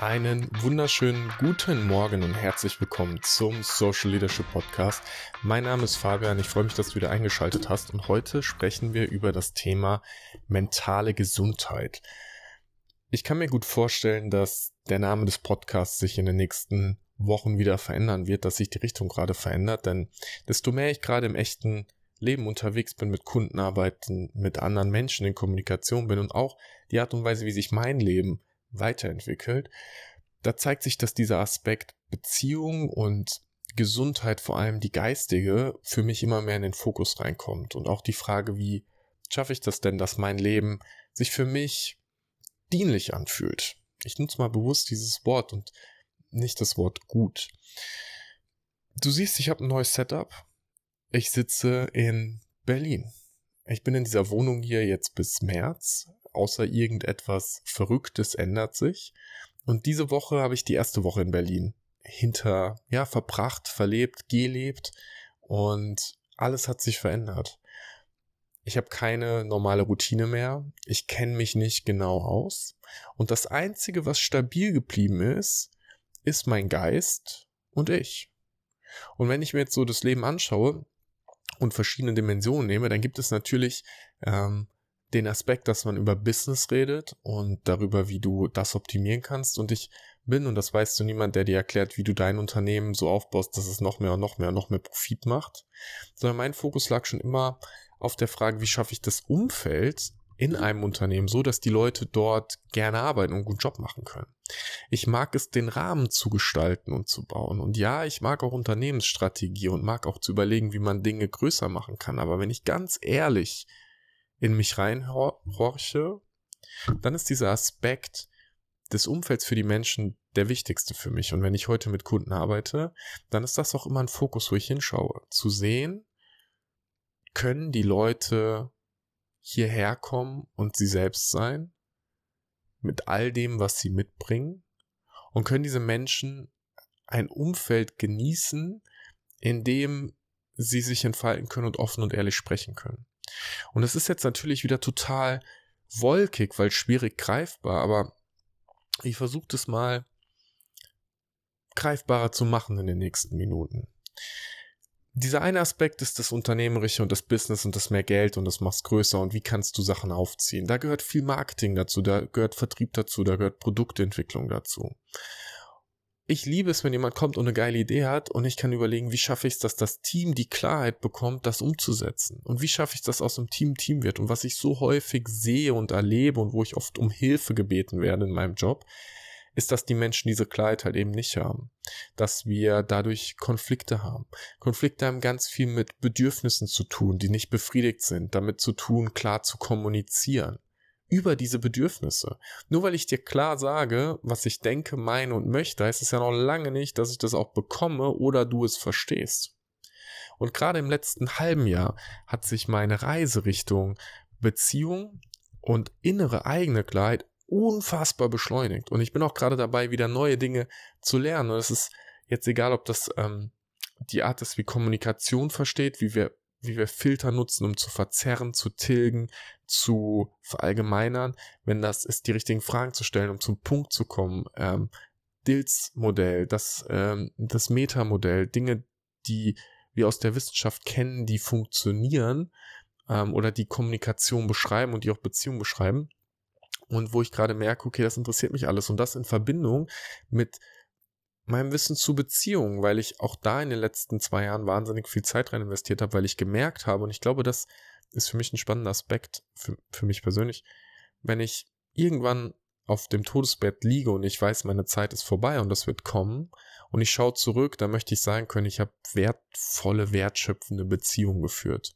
Einen wunderschönen guten Morgen und herzlich willkommen zum Social Leadership Podcast. Mein Name ist Fabian, ich freue mich, dass du wieder eingeschaltet hast und heute sprechen wir über das Thema mentale Gesundheit. Ich kann mir gut vorstellen, dass der Name des Podcasts sich in den nächsten Wochen wieder verändern wird, dass sich die Richtung gerade verändert, denn desto mehr ich gerade im echten Leben unterwegs bin, mit Kunden arbeiten, mit anderen Menschen in Kommunikation bin und auch die Art und Weise, wie sich mein Leben weiterentwickelt, da zeigt sich, dass dieser Aspekt Beziehung und Gesundheit, vor allem die geistige, für mich immer mehr in den Fokus reinkommt. Und auch die Frage, wie schaffe ich das denn, dass mein Leben sich für mich dienlich anfühlt. Ich nutze mal bewusst dieses Wort und nicht das Wort gut. Du siehst, ich habe ein neues Setup. Ich sitze in Berlin. Ich bin in dieser Wohnung hier jetzt bis März außer irgendetwas Verrücktes ändert sich. Und diese Woche habe ich die erste Woche in Berlin hinter, ja, verbracht, verlebt, gelebt und alles hat sich verändert. Ich habe keine normale Routine mehr. Ich kenne mich nicht genau aus. Und das Einzige, was stabil geblieben ist, ist mein Geist und ich. Und wenn ich mir jetzt so das Leben anschaue und verschiedene Dimensionen nehme, dann gibt es natürlich ähm, den Aspekt, dass man über Business redet und darüber, wie du das optimieren kannst. Und ich bin, und das weißt du niemand, der dir erklärt, wie du dein Unternehmen so aufbaust, dass es noch mehr und noch mehr und noch mehr Profit macht, sondern mein Fokus lag schon immer auf der Frage, wie schaffe ich das Umfeld in einem Unternehmen so, dass die Leute dort gerne arbeiten und einen guten Job machen können. Ich mag es, den Rahmen zu gestalten und zu bauen. Und ja, ich mag auch Unternehmensstrategie und mag auch zu überlegen, wie man Dinge größer machen kann. Aber wenn ich ganz ehrlich in mich reinhorche, dann ist dieser Aspekt des Umfelds für die Menschen der wichtigste für mich. Und wenn ich heute mit Kunden arbeite, dann ist das auch immer ein Fokus, wo ich hinschaue. Zu sehen, können die Leute hierher kommen und sie selbst sein, mit all dem, was sie mitbringen, und können diese Menschen ein Umfeld genießen, in dem sie sich entfalten können und offen und ehrlich sprechen können. Und es ist jetzt natürlich wieder total wolkig, weil schwierig greifbar, aber ich versuche das mal greifbarer zu machen in den nächsten Minuten. Dieser eine Aspekt ist das Unternehmerische und das Business und das mehr Geld und das machst größer und wie kannst du Sachen aufziehen. Da gehört viel Marketing dazu, da gehört Vertrieb dazu, da gehört Produktentwicklung dazu ich liebe es, wenn jemand kommt und eine geile Idee hat und ich kann überlegen, wie schaffe ich es, dass das Team die Klarheit bekommt, das umzusetzen. Und wie schaffe ich dass aus dem Team Team wird. Und was ich so häufig sehe und erlebe und wo ich oft um Hilfe gebeten werde in meinem Job, ist, dass die Menschen diese Klarheit halt eben nicht haben. Dass wir dadurch Konflikte haben. Konflikte haben ganz viel mit Bedürfnissen zu tun, die nicht befriedigt sind, damit zu tun, klar zu kommunizieren über diese Bedürfnisse. Nur weil ich dir klar sage, was ich denke, meine und möchte, heißt es ja noch lange nicht, dass ich das auch bekomme oder du es verstehst. Und gerade im letzten halben Jahr hat sich meine Reiserichtung Beziehung und innere eigene Klarheit unfassbar beschleunigt. Und ich bin auch gerade dabei, wieder neue Dinge zu lernen. Und es ist jetzt egal, ob das ähm, die Art ist, wie Kommunikation versteht, wie wir wie wir Filter nutzen, um zu verzerren, zu tilgen, zu verallgemeinern, wenn das ist, die richtigen Fragen zu stellen, um zum Punkt zu kommen. Ähm, Dills-Modell, das, ähm, das Meta-Modell, Dinge, die wir aus der Wissenschaft kennen, die funktionieren ähm, oder die Kommunikation beschreiben und die auch Beziehung beschreiben. Und wo ich gerade merke, okay, das interessiert mich alles. Und das in Verbindung mit meinem Wissen zu Beziehungen, weil ich auch da in den letzten zwei Jahren wahnsinnig viel Zeit rein investiert habe, weil ich gemerkt habe, und ich glaube, das ist für mich ein spannender Aspekt, für, für mich persönlich, wenn ich irgendwann auf dem Todesbett liege und ich weiß, meine Zeit ist vorbei und das wird kommen und ich schaue zurück, da möchte ich sagen können, ich habe wertvolle, wertschöpfende Beziehungen geführt.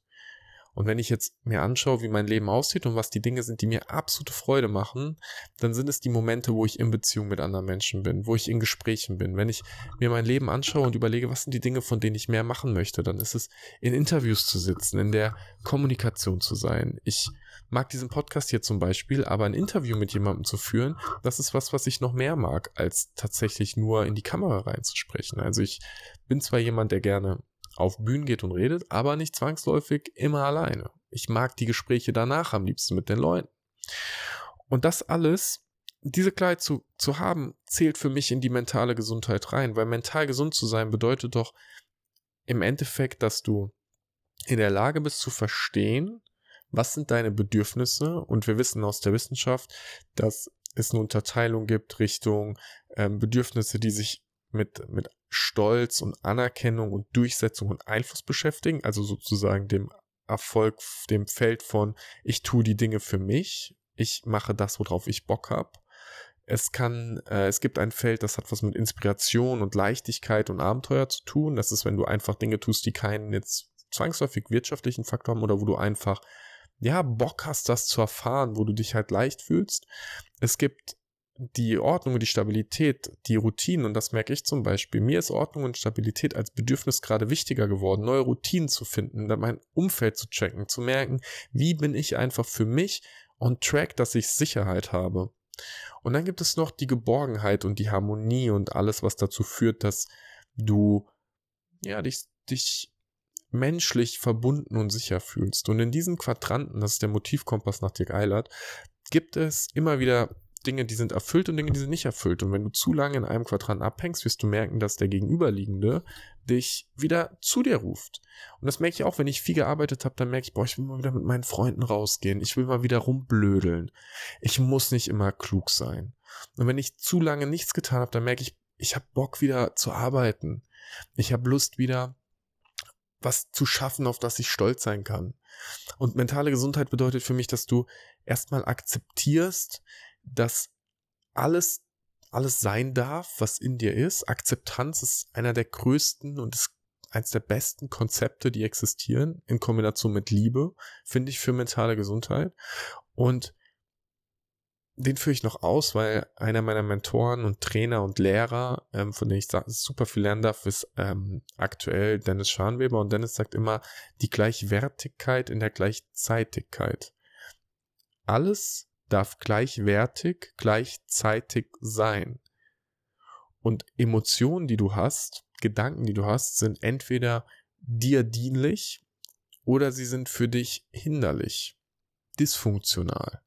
Und wenn ich jetzt mir anschaue, wie mein Leben aussieht und was die Dinge sind, die mir absolute Freude machen, dann sind es die Momente, wo ich in Beziehung mit anderen Menschen bin, wo ich in Gesprächen bin. Wenn ich mir mein Leben anschaue und überlege, was sind die Dinge, von denen ich mehr machen möchte, dann ist es in Interviews zu sitzen, in der Kommunikation zu sein. Ich mag diesen Podcast hier zum Beispiel, aber ein Interview mit jemandem zu führen, das ist was, was ich noch mehr mag, als tatsächlich nur in die Kamera reinzusprechen. Also ich bin zwar jemand, der gerne auf Bühnen geht und redet, aber nicht zwangsläufig immer alleine. Ich mag die Gespräche danach am liebsten mit den Leuten. Und das alles diese Klarheit zu, zu haben, zählt für mich in die mentale Gesundheit rein, weil mental gesund zu sein bedeutet doch im Endeffekt, dass du in der Lage bist zu verstehen, was sind deine Bedürfnisse und wir wissen aus der Wissenschaft, dass es eine Unterteilung gibt Richtung ähm, Bedürfnisse, die sich mit, mit Stolz und Anerkennung und Durchsetzung und Einfluss beschäftigen, also sozusagen dem Erfolg, dem Feld von ich tue die Dinge für mich, ich mache das, worauf ich Bock habe. Es kann, äh, es gibt ein Feld, das hat was mit Inspiration und Leichtigkeit und Abenteuer zu tun. Das ist, wenn du einfach Dinge tust, die keinen jetzt zwangsläufig wirtschaftlichen Faktor haben oder wo du einfach ja, Bock hast, das zu erfahren, wo du dich halt leicht fühlst. Es gibt die Ordnung und die Stabilität, die Routinen, und das merke ich zum Beispiel. Mir ist Ordnung und Stabilität als Bedürfnis gerade wichtiger geworden, neue Routinen zu finden, mein Umfeld zu checken, zu merken, wie bin ich einfach für mich on track, dass ich Sicherheit habe. Und dann gibt es noch die Geborgenheit und die Harmonie und alles, was dazu führt, dass du ja dich, dich menschlich verbunden und sicher fühlst. Und in diesen Quadranten, das ist der Motivkompass nach Dirk Eilert, gibt es immer wieder Dinge, die sind erfüllt und Dinge, die sind nicht erfüllt. Und wenn du zu lange in einem Quadrant abhängst, wirst du merken, dass der Gegenüberliegende dich wieder zu dir ruft. Und das merke ich auch, wenn ich viel gearbeitet habe, dann merke ich, boah, ich will mal wieder mit meinen Freunden rausgehen. Ich will mal wieder rumblödeln. Ich muss nicht immer klug sein. Und wenn ich zu lange nichts getan habe, dann merke ich, ich habe Bock wieder zu arbeiten. Ich habe Lust wieder was zu schaffen, auf das ich stolz sein kann. Und mentale Gesundheit bedeutet für mich, dass du erstmal akzeptierst, dass alles, alles sein darf, was in dir ist. Akzeptanz ist einer der größten und ist eines der besten Konzepte, die existieren, in Kombination mit Liebe, finde ich für mentale Gesundheit. Und den führe ich noch aus, weil einer meiner Mentoren und Trainer und Lehrer, ähm, von denen ich super viel lernen darf, ist ähm, aktuell Dennis Scharnweber. Und Dennis sagt immer, die Gleichwertigkeit in der Gleichzeitigkeit. Alles darf gleichwertig, gleichzeitig sein. Und Emotionen, die du hast, Gedanken, die du hast, sind entweder dir dienlich oder sie sind für dich hinderlich, dysfunktional.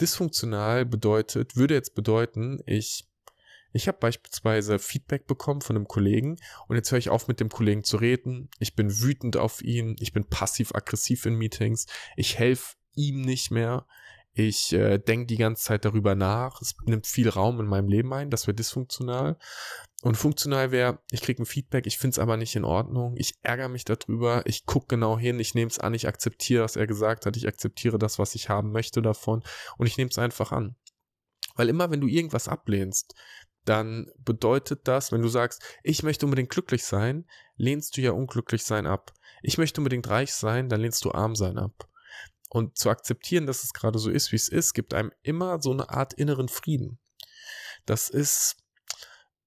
Dysfunktional bedeutet, würde jetzt bedeuten, ich ich habe beispielsweise Feedback bekommen von einem Kollegen und jetzt höre ich auf mit dem Kollegen zu reden. Ich bin wütend auf ihn, ich bin passiv-aggressiv in Meetings, ich helfe ihm nicht mehr, ich äh, denke die ganze Zeit darüber nach, es nimmt viel Raum in meinem Leben ein, das wäre dysfunktional. Und funktional wäre, ich kriege ein Feedback, ich finde es aber nicht in Ordnung, ich ärgere mich darüber, ich gucke genau hin, ich nehme es an, ich akzeptiere, was er gesagt hat, ich akzeptiere das, was ich haben möchte davon und ich nehme es einfach an. Weil immer, wenn du irgendwas ablehnst, dann bedeutet das, wenn du sagst, ich möchte unbedingt glücklich sein, lehnst du ja unglücklich sein ab. Ich möchte unbedingt reich sein, dann lehnst du arm sein ab. Und zu akzeptieren, dass es gerade so ist, wie es ist, gibt einem immer so eine Art inneren Frieden. Das ist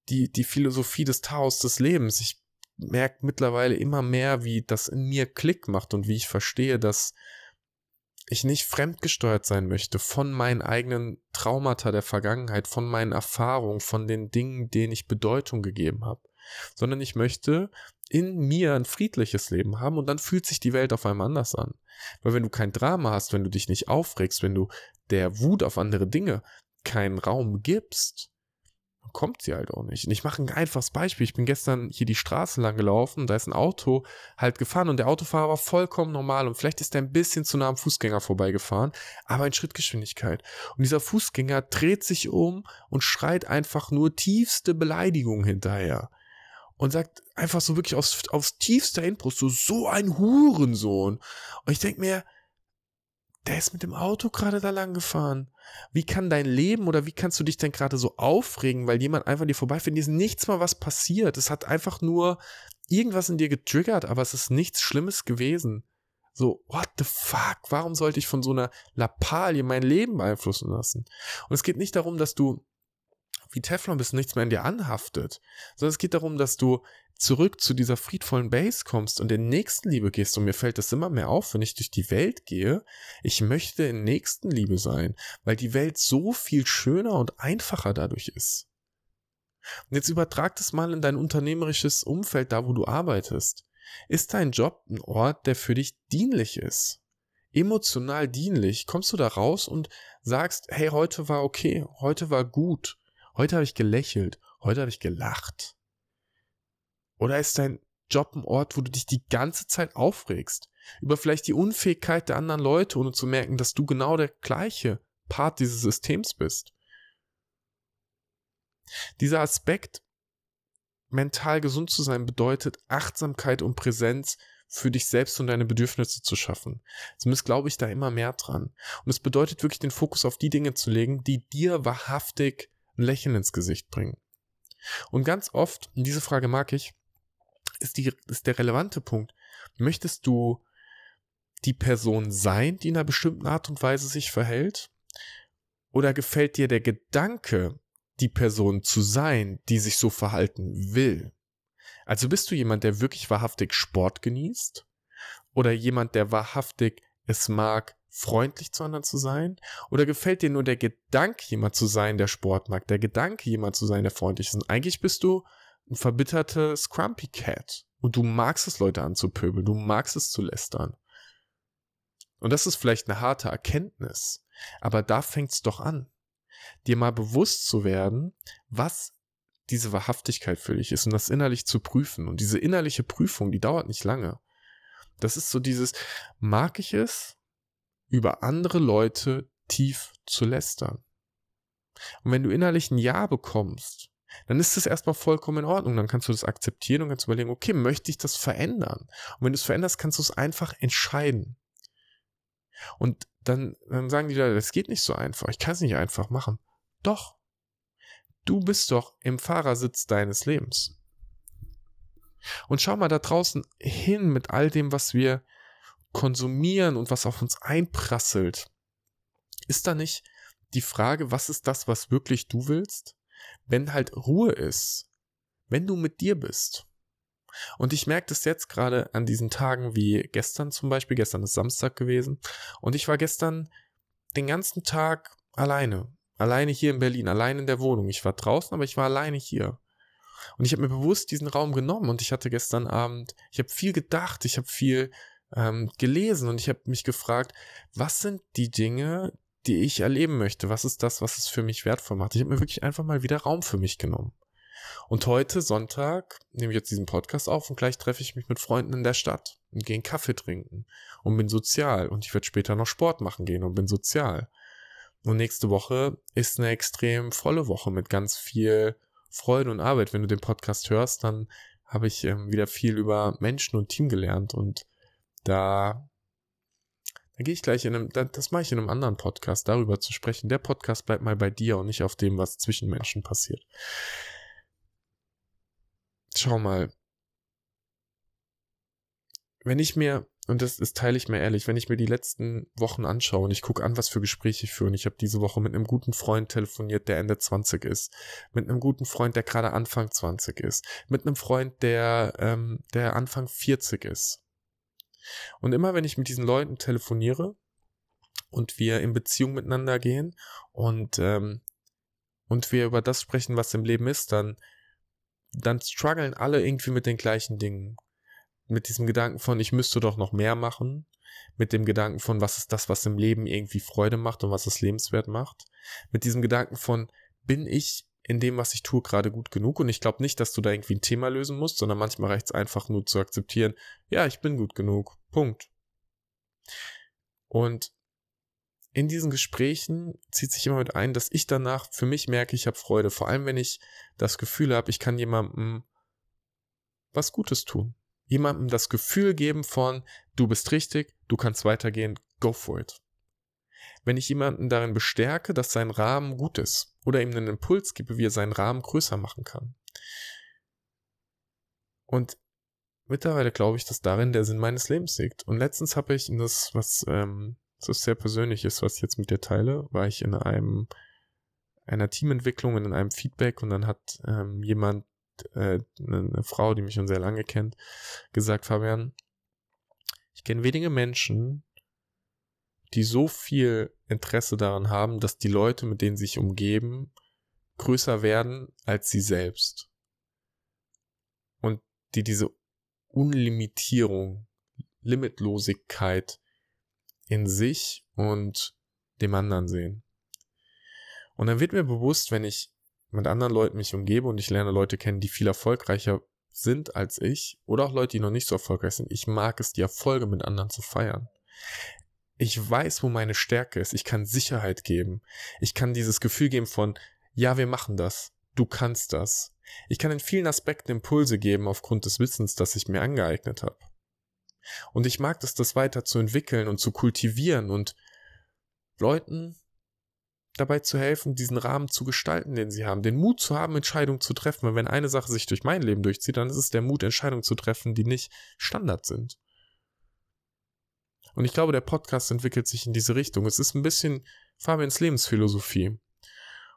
die, die Philosophie des Taos des Lebens. Ich merke mittlerweile immer mehr, wie das in mir Klick macht und wie ich verstehe, dass ich nicht fremdgesteuert sein möchte von meinen eigenen Traumata der Vergangenheit, von meinen Erfahrungen, von den Dingen, denen ich Bedeutung gegeben habe, sondern ich möchte in mir ein friedliches Leben haben und dann fühlt sich die Welt auf einmal anders an. Weil wenn du kein Drama hast, wenn du dich nicht aufregst, wenn du der Wut auf andere Dinge keinen Raum gibst, dann kommt sie halt auch nicht. Und ich mache ein einfaches Beispiel. Ich bin gestern hier die Straße lang gelaufen, da ist ein Auto halt gefahren und der Autofahrer war vollkommen normal und vielleicht ist er ein bisschen zu nah am Fußgänger vorbeigefahren, aber in Schrittgeschwindigkeit. Und dieser Fußgänger dreht sich um und schreit einfach nur tiefste Beleidigung hinterher und sagt einfach so wirklich aufs, aufs tiefste Inbrust, so, so ein Hurensohn. Und ich denke mir, der ist mit dem Auto gerade da lang gefahren. Wie kann dein Leben oder wie kannst du dich denn gerade so aufregen, weil jemand einfach dir vorbeifährt? Dir ist nichts mal was passiert. Es hat einfach nur irgendwas in dir getriggert, aber es ist nichts Schlimmes gewesen. So, what the fuck? Warum sollte ich von so einer Lappalie mein Leben beeinflussen lassen? Und es geht nicht darum, dass du wie Teflon bist, nichts mehr in dir anhaftet, sondern es geht darum, dass du zurück zu dieser friedvollen Base kommst und in Nächstenliebe gehst. Und mir fällt das immer mehr auf, wenn ich durch die Welt gehe. Ich möchte in Nächstenliebe sein, weil die Welt so viel schöner und einfacher dadurch ist. Und jetzt übertrag das mal in dein unternehmerisches Umfeld, da wo du arbeitest. Ist dein Job ein Ort, der für dich dienlich ist? emotional dienlich, kommst du da raus und sagst, hey, heute war okay, heute war gut, heute habe ich gelächelt, heute habe ich gelacht. Oder ist dein Job ein Ort, wo du dich die ganze Zeit aufregst? Über vielleicht die Unfähigkeit der anderen Leute, ohne zu merken, dass du genau der gleiche Part dieses Systems bist. Dieser Aspekt, mental gesund zu sein, bedeutet Achtsamkeit und Präsenz für dich selbst und deine Bedürfnisse zu schaffen. Zumindest glaube ich da immer mehr dran. Und es bedeutet wirklich den Fokus auf die Dinge zu legen, die dir wahrhaftig ein Lächeln ins Gesicht bringen. Und ganz oft, und diese Frage mag ich, ist, die, ist der relevante Punkt. Möchtest du die Person sein, die in einer bestimmten Art und Weise sich verhält? Oder gefällt dir der Gedanke, die Person zu sein, die sich so verhalten will? Also bist du jemand, der wirklich wahrhaftig Sport genießt? Oder jemand, der wahrhaftig es mag, freundlich zu anderen zu sein? Oder gefällt dir nur der Gedanke, jemand zu sein, der Sport mag, der Gedanke, jemand zu sein, der freundlich ist? Und eigentlich bist du ein verbitterter Scrumpy Cat. Und du magst es, Leute anzupöbeln, du magst es zu lästern. Und das ist vielleicht eine harte Erkenntnis, aber da fängt es doch an, dir mal bewusst zu werden, was diese Wahrhaftigkeit für dich ist und das innerlich zu prüfen. Und diese innerliche Prüfung, die dauert nicht lange. Das ist so dieses, mag ich es, über andere Leute tief zu lästern? Und wenn du innerlich ein Ja bekommst, dann ist das erstmal vollkommen in Ordnung. Dann kannst du das akzeptieren und kannst überlegen, okay, möchte ich das verändern? Und wenn du es veränderst, kannst du es einfach entscheiden. Und dann, dann sagen die Leute, das geht nicht so einfach. Ich kann es nicht einfach machen. Doch. Du bist doch im Fahrersitz deines Lebens. Und schau mal da draußen hin mit all dem, was wir konsumieren und was auf uns einprasselt. Ist da nicht die Frage, was ist das, was wirklich du willst? wenn halt Ruhe ist, wenn du mit dir bist. Und ich merke das jetzt gerade an diesen Tagen wie gestern zum Beispiel. Gestern ist Samstag gewesen. Und ich war gestern den ganzen Tag alleine. Alleine hier in Berlin, allein in der Wohnung. Ich war draußen, aber ich war alleine hier. Und ich habe mir bewusst diesen Raum genommen und ich hatte gestern Abend, ich habe viel gedacht, ich habe viel ähm, gelesen und ich habe mich gefragt, was sind die Dinge, die ich erleben möchte. Was ist das, was es für mich wertvoll macht? Ich habe mir wirklich einfach mal wieder Raum für mich genommen. Und heute, Sonntag, nehme ich jetzt diesen Podcast auf und gleich treffe ich mich mit Freunden in der Stadt und gehe einen Kaffee trinken und bin sozial. Und ich werde später noch Sport machen gehen und bin sozial. Und nächste Woche ist eine extrem volle Woche mit ganz viel Freude und Arbeit. Wenn du den Podcast hörst, dann habe ich ähm, wieder viel über Menschen und Team gelernt und da dann gehe ich gleich in einem, das mache ich in einem anderen Podcast, darüber zu sprechen. Der Podcast bleibt mal bei dir und nicht auf dem, was zwischen Menschen passiert. Schau mal. Wenn ich mir, und das, das teile ich mir ehrlich, wenn ich mir die letzten Wochen anschaue und ich gucke an, was für Gespräche ich führe, und ich habe diese Woche mit einem guten Freund telefoniert, der Ende 20 ist, mit einem guten Freund, der gerade Anfang 20 ist, mit einem Freund, der, ähm, der Anfang 40 ist, und immer wenn ich mit diesen Leuten telefoniere und wir in Beziehung miteinander gehen und, ähm, und wir über das sprechen, was im Leben ist, dann, dann strugglen alle irgendwie mit den gleichen Dingen. Mit diesem Gedanken von, ich müsste doch noch mehr machen. Mit dem Gedanken von, was ist das, was im Leben irgendwie Freude macht und was es lebenswert macht. Mit diesem Gedanken von, bin ich in dem, was ich tue, gerade gut genug. Und ich glaube nicht, dass du da irgendwie ein Thema lösen musst, sondern manchmal reicht es einfach nur zu akzeptieren, ja, ich bin gut genug. Punkt. Und in diesen Gesprächen zieht sich immer mit ein, dass ich danach für mich merke, ich habe Freude. Vor allem, wenn ich das Gefühl habe, ich kann jemandem was Gutes tun. Jemandem das Gefühl geben von, du bist richtig, du kannst weitergehen, go for it wenn ich jemanden darin bestärke, dass sein Rahmen gut ist oder ihm einen Impuls gebe, wie er seinen Rahmen größer machen kann. Und mittlerweile glaube ich, dass darin der Sinn meines Lebens liegt. Und letztens habe ich, das, was ähm, so sehr persönlich ist, was ich jetzt mit dir teile, war ich in einem einer Teamentwicklung, in einem Feedback und dann hat ähm, jemand, äh, eine Frau, die mich schon sehr lange kennt, gesagt, Fabian, ich kenne wenige Menschen, die so viel Interesse daran haben, dass die Leute, mit denen sie sich umgeben, größer werden als sie selbst. Und die diese Unlimitierung, Limitlosigkeit in sich und dem anderen sehen. Und dann wird mir bewusst, wenn ich mit anderen Leuten mich umgebe und ich lerne Leute kennen, die viel erfolgreicher sind als ich oder auch Leute, die noch nicht so erfolgreich sind. Ich mag es, die Erfolge mit anderen zu feiern. Ich weiß, wo meine Stärke ist. Ich kann Sicherheit geben. Ich kann dieses Gefühl geben von, ja, wir machen das. Du kannst das. Ich kann in vielen Aspekten Impulse geben aufgrund des Wissens, das ich mir angeeignet habe. Und ich mag es, das weiter zu entwickeln und zu kultivieren und Leuten dabei zu helfen, diesen Rahmen zu gestalten, den sie haben, den Mut zu haben, Entscheidungen zu treffen. Weil wenn eine Sache sich durch mein Leben durchzieht, dann ist es der Mut, Entscheidungen zu treffen, die nicht Standard sind. Und ich glaube, der Podcast entwickelt sich in diese Richtung. Es ist ein bisschen Fabians Lebensphilosophie.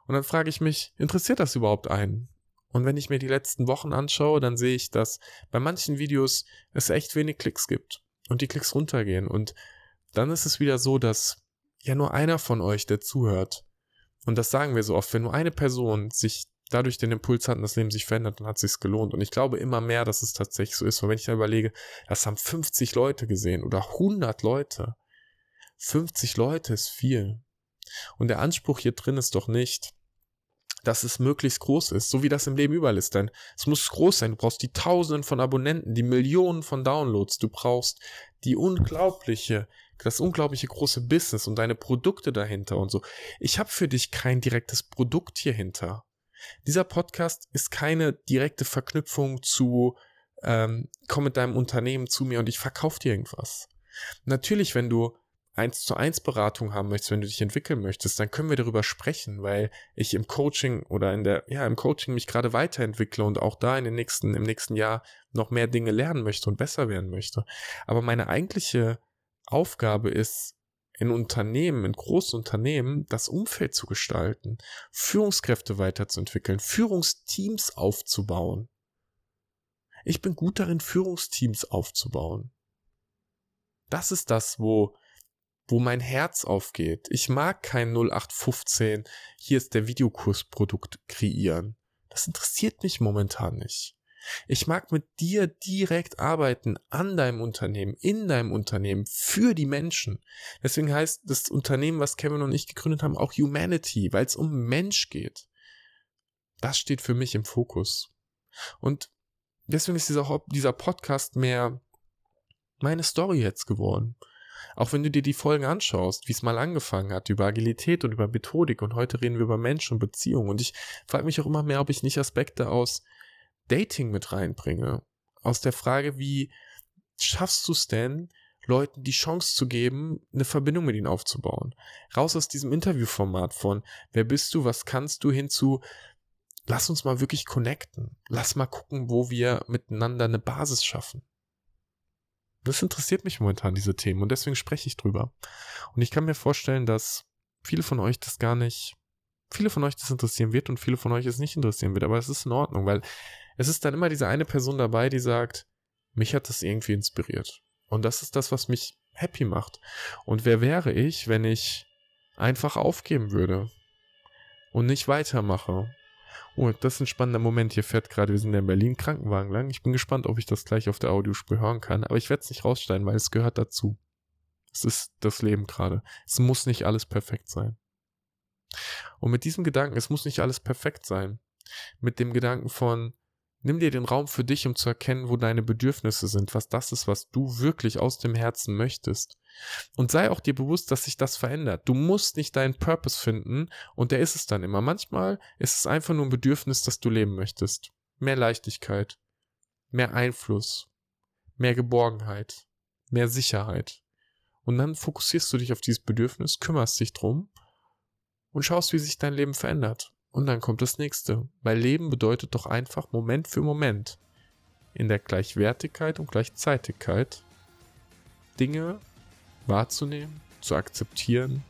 Und dann frage ich mich, interessiert das überhaupt einen? Und wenn ich mir die letzten Wochen anschaue, dann sehe ich, dass bei manchen Videos es echt wenig Klicks gibt und die Klicks runtergehen. Und dann ist es wieder so, dass ja nur einer von euch, der zuhört, und das sagen wir so oft, wenn nur eine Person sich dadurch den Impuls hat und das Leben sich verändert, dann hat es sich gelohnt. Und ich glaube immer mehr, dass es tatsächlich so ist. Und wenn ich da überlege, das haben 50 Leute gesehen oder 100 Leute. 50 Leute ist viel. Und der Anspruch hier drin ist doch nicht, dass es möglichst groß ist, so wie das im Leben überall ist. Denn es muss groß sein. Du brauchst die Tausenden von Abonnenten, die Millionen von Downloads. Du brauchst die unglaubliche das unglaubliche große Business und deine Produkte dahinter und so. Ich habe für dich kein direktes Produkt hier hinter. Dieser Podcast ist keine direkte Verknüpfung zu, ähm, komm mit deinem Unternehmen zu mir und ich verkaufe dir irgendwas. Natürlich, wenn du eins zu eins Beratung haben möchtest, wenn du dich entwickeln möchtest, dann können wir darüber sprechen, weil ich im Coaching oder in der, ja, im Coaching mich gerade weiterentwickle und auch da in den nächsten, im nächsten Jahr noch mehr Dinge lernen möchte und besser werden möchte. Aber meine eigentliche Aufgabe ist, in Unternehmen, in großen Unternehmen, das Umfeld zu gestalten, Führungskräfte weiterzuentwickeln, Führungsteams aufzubauen. Ich bin gut darin, Führungsteams aufzubauen. Das ist das, wo, wo mein Herz aufgeht. Ich mag kein 0815, hier ist der Videokursprodukt kreieren. Das interessiert mich momentan nicht. Ich mag mit dir direkt arbeiten an deinem Unternehmen, in deinem Unternehmen, für die Menschen. Deswegen heißt das Unternehmen, was Kevin und ich gegründet haben, auch Humanity, weil es um Mensch geht. Das steht für mich im Fokus. Und deswegen ist dieser, dieser Podcast mehr meine Story jetzt geworden. Auch wenn du dir die Folgen anschaust, wie es mal angefangen hat, über Agilität und über Methodik und heute reden wir über Menschen und Beziehungen. Und ich frage mich auch immer mehr, ob ich nicht Aspekte aus Dating mit reinbringe. Aus der Frage, wie schaffst du es denn, Leuten die Chance zu geben, eine Verbindung mit ihnen aufzubauen. Raus aus diesem Interviewformat von, wer bist du, was kannst du, hinzu, lass uns mal wirklich connecten. Lass mal gucken, wo wir miteinander eine Basis schaffen. Das interessiert mich momentan, diese Themen, und deswegen spreche ich drüber. Und ich kann mir vorstellen, dass viele von euch das gar nicht, viele von euch das interessieren wird und viele von euch es nicht interessieren wird, aber es ist in Ordnung, weil es ist dann immer diese eine Person dabei, die sagt, mich hat das irgendwie inspiriert. Und das ist das, was mich happy macht. Und wer wäre ich, wenn ich einfach aufgeben würde und nicht weitermache? Oh, das ist ein spannender Moment. Hier fährt gerade, wir sind ja in Berlin, Krankenwagen lang. Ich bin gespannt, ob ich das gleich auf der Audiospur hören kann. Aber ich werde es nicht raussteigen, weil es gehört dazu. Es ist das Leben gerade. Es muss nicht alles perfekt sein. Und mit diesem Gedanken, es muss nicht alles perfekt sein. Mit dem Gedanken von, Nimm dir den Raum für dich, um zu erkennen, wo deine Bedürfnisse sind, was das ist, was du wirklich aus dem Herzen möchtest. Und sei auch dir bewusst, dass sich das verändert. Du musst nicht deinen Purpose finden und der ist es dann immer. Manchmal ist es einfach nur ein Bedürfnis, das du leben möchtest. Mehr Leichtigkeit, mehr Einfluss, mehr Geborgenheit, mehr Sicherheit. Und dann fokussierst du dich auf dieses Bedürfnis, kümmerst dich drum und schaust, wie sich dein Leben verändert. Und dann kommt das nächste. Weil Leben bedeutet doch einfach Moment für Moment. In der Gleichwertigkeit und Gleichzeitigkeit Dinge wahrzunehmen, zu akzeptieren,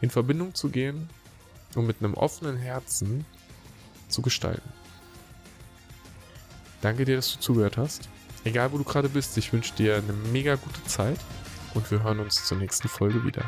in Verbindung zu gehen und mit einem offenen Herzen zu gestalten. Danke dir, dass du zugehört hast. Egal wo du gerade bist, ich wünsche dir eine mega gute Zeit und wir hören uns zur nächsten Folge wieder.